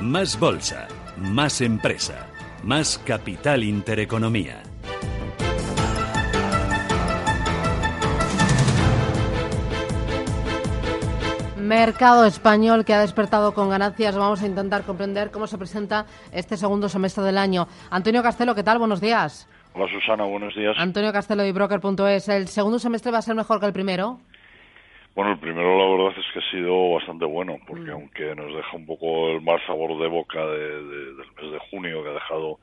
Más bolsa, más empresa, más capital intereconomía. Mercado español que ha despertado con ganancias. Vamos a intentar comprender cómo se presenta este segundo semestre del año. Antonio Castelo, ¿qué tal? Buenos días. Hola Susana, buenos días. Antonio Castelo y Broker.es. ¿El segundo semestre va a ser mejor que el primero? Bueno, el primero la verdad es que ha sido bastante bueno, porque mm. aunque nos deja un poco el mal sabor de boca del mes de junio, que ha dejado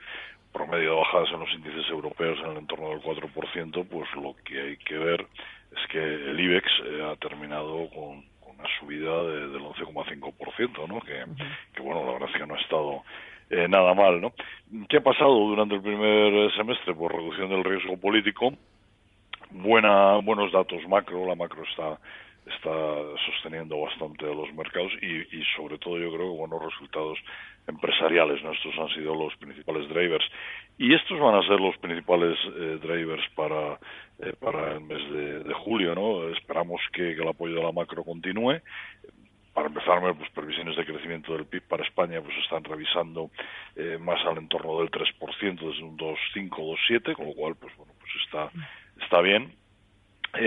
promedio de bajadas en los índices europeos en el entorno del 4%, pues lo que hay que ver es que el IBEX eh, ha terminado con una subida de, del 11,5%, ¿no? Que, que, bueno, la verdad es que no ha estado eh, nada mal, ¿no? ¿Qué ha pasado durante el primer semestre? Pues reducción del riesgo político, buena, buenos datos macro, la macro está está sosteniendo bastante a los mercados y, y, sobre todo yo creo que buenos resultados empresariales. Nuestros han sido los principales drivers y estos van a ser los principales eh, drivers para eh, para el mes de, de, julio. ¿no? Esperamos que, que el apoyo de la macro continúe para empezar, pues previsiones de crecimiento del PIB para España pues están revisando eh, más al entorno del 3%, desde un 2,5, 2,7, con lo cual pues bueno, pues está está bien. Eh,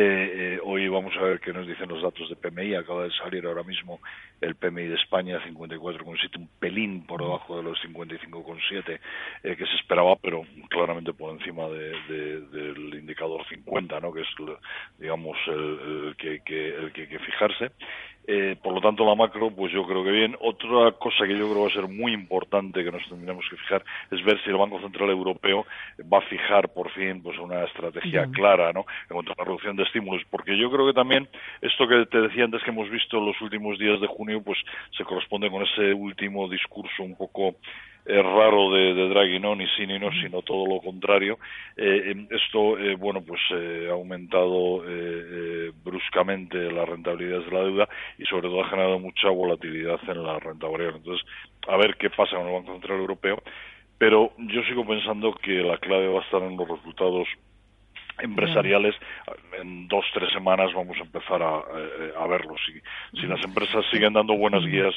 eh, hoy vamos a ver qué nos dicen los datos de PMI. Acaba de salir ahora mismo el PMI de España, 54,7, un pelín por debajo de los 55,7 eh, que se esperaba, pero claramente por encima de, del indicador 50, ¿no? que es, digamos, el, que, que, el que hay que fijarse. Eh, por lo tanto, la macro, pues yo creo que bien. Otra cosa que yo creo va a ser muy importante que nos tendremos que fijar es ver si el Banco Central Europeo va a fijar por fin pues una estrategia clara ¿no? en cuanto a la reducción de estímulos. Porque yo creo que también esto que te decía antes que hemos visto en los últimos días de junio, pues se corresponde con ese último discurso un poco es raro de, de, Draghi, no ni sí ni no, sino todo lo contrario. Eh, em, esto, eh, bueno, pues eh, ha aumentado eh, bruscamente las rentabilidades de la deuda y sobre todo ha generado mucha volatilidad en la renta variable. Entonces, a ver qué pasa con el Banco Central Europeo. Pero yo sigo pensando que la clave va a estar en los resultados empresariales en dos tres semanas vamos a empezar a, a, verlos si, si las empresas siguen dando buenas guías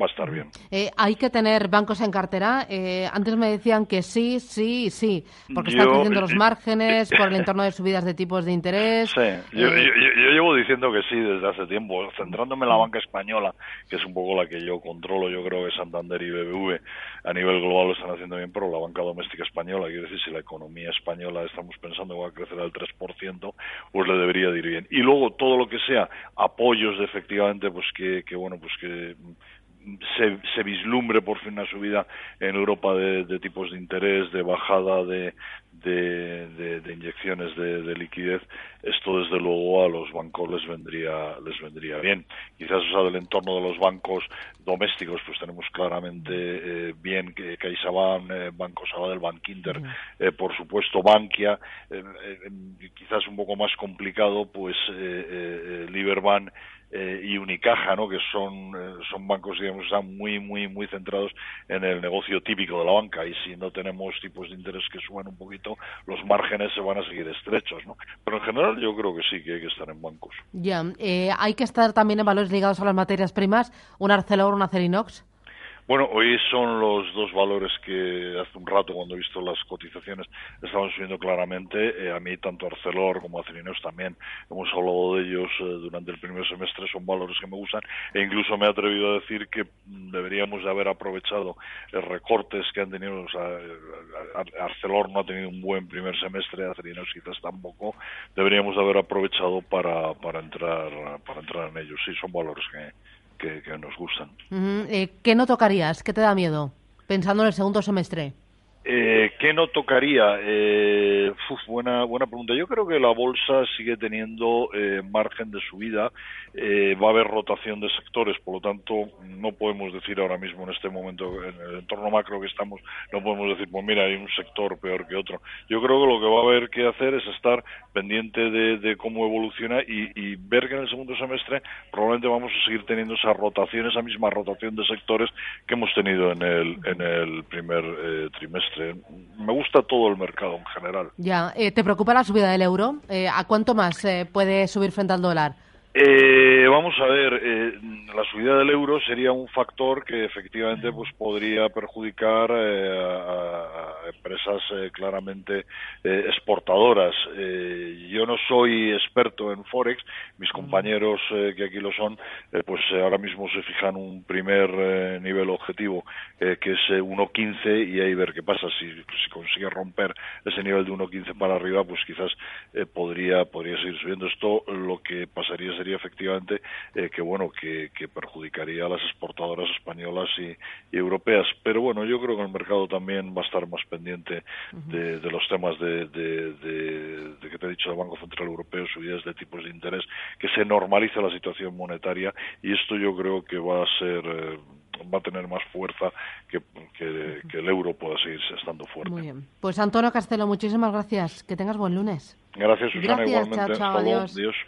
va a estar bien. Eh, ¿Hay que tener bancos en cartera? Eh, antes me decían que sí, sí, sí, porque están creciendo los márgenes por el entorno de subidas de tipos de interés. Sí, yo, eh, llevo diciendo que sí desde hace tiempo, centrándome en la banca española, que es un poco la que yo controlo, yo creo que Santander y BBV a nivel global lo están haciendo bien, pero la banca doméstica española, quiero decir, si la economía española estamos pensando que va a crecer al 3%, pues le debería ir bien. Y luego todo lo que sea apoyos de efectivamente, pues que, que bueno, pues que se, se, vislumbre por fin una subida en Europa de, de tipos de interés, de bajada de, de, de inyecciones de, liquidez, esto desde luego a los bancos les vendría les vendría bien. Quizás o sea, del entorno de los bancos domésticos, pues tenemos claramente eh, bien que CaixaBank, eh, Banco Sabadell, Bank Inter, eh, por supuesto Bankia, eh, eh, quizás un poco más complicado, pues eh, Liberbank eh, y Unicaja, ¿no? que son, eh, son bancos digamos, están muy, muy, muy centrados en el negocio típico de la banca y si no tenemos tipos de interés que suban un poquito, los márgenes se van a seguir estrechos. ¿no? Pero en general yo creo que sí que hay que estar en bancos. Ya, eh, hay que estar también en valores ligados a las materias primas, un Arcelor, un Acerinox. Bueno, hoy son los dos valores que hace un rato, cuando he visto las cotizaciones, estaban subiendo claramente. Eh, a mí, tanto Arcelor como Acerinos también hemos hablado de ellos eh, durante el primer semestre, son valores que me gustan. E incluso me he atrevido a decir que deberíamos de haber aprovechado los recortes que han tenido. Sea, Arcelor no ha tenido un buen primer semestre, Acerinos quizás tampoco. Deberíamos de haber aprovechado para, para, entrar, para entrar en ellos. Sí, son valores que que, nos gustan. Eh, ¿Qué no tocarías? ¿Qué te da miedo? Pensando en el segundo semestre. Eh, ¿Qué no tocaría? Eh, buena, buena pregunta. Yo creo que la bolsa sigue teniendo eh, margen de subida. Eh, va a haber rotación de sectores, por lo tanto, no podemos decir ahora mismo en este momento, en el entorno macro que estamos, no podemos decir, pues mira, hay un sector peor que otro. Yo creo que lo que va a haber que hacer es estar pendiente de, cómo evoluciona y, ver que en el segundo semestre probablemente vamos a seguir teniendo esa rotación, esa misma rotación de sectores que hemos tenido en el, en el primer eh, trimestre. Me gusta todo el mercado en general. Ya, eh, ¿te preocupa la subida del euro? Eh, ¿A cuánto más puede subir frente al dólar? Eh, vamos a ver, eh, la subida del euro sería un factor que efectivamente pues podría perjudicar eh, a, empresas eh, claramente exportadoras. yo no soy experto en forex, mis compañeros que aquí lo son, pues ahora mismo se fijan un primer nivel objetivo que es 1.15 y ahí ver qué pasa. Si, si consigue romper ese nivel de 1.15 para arriba, pues quizás podría podría seguir subiendo. Esto lo que pasaría sería efectivamente eh, que bueno que, perjudicaría a las exportadoras españolas y, europeas. Pero bueno, yo creo que el mercado también va a estar más pendiente de, los temas de, que te he dicho del Banco Central Europeo, subidas de tipos de interés, que se normalice la situación monetaria y esto yo creo que va a ser eh, va a tener más fuerza que, que, el euro pueda seguir estando fuerte. Muy bien. Pues Antonio Castelo, muchísimas gracias. Que tengas buen lunes. Gracias, Susana, igualmente. adiós.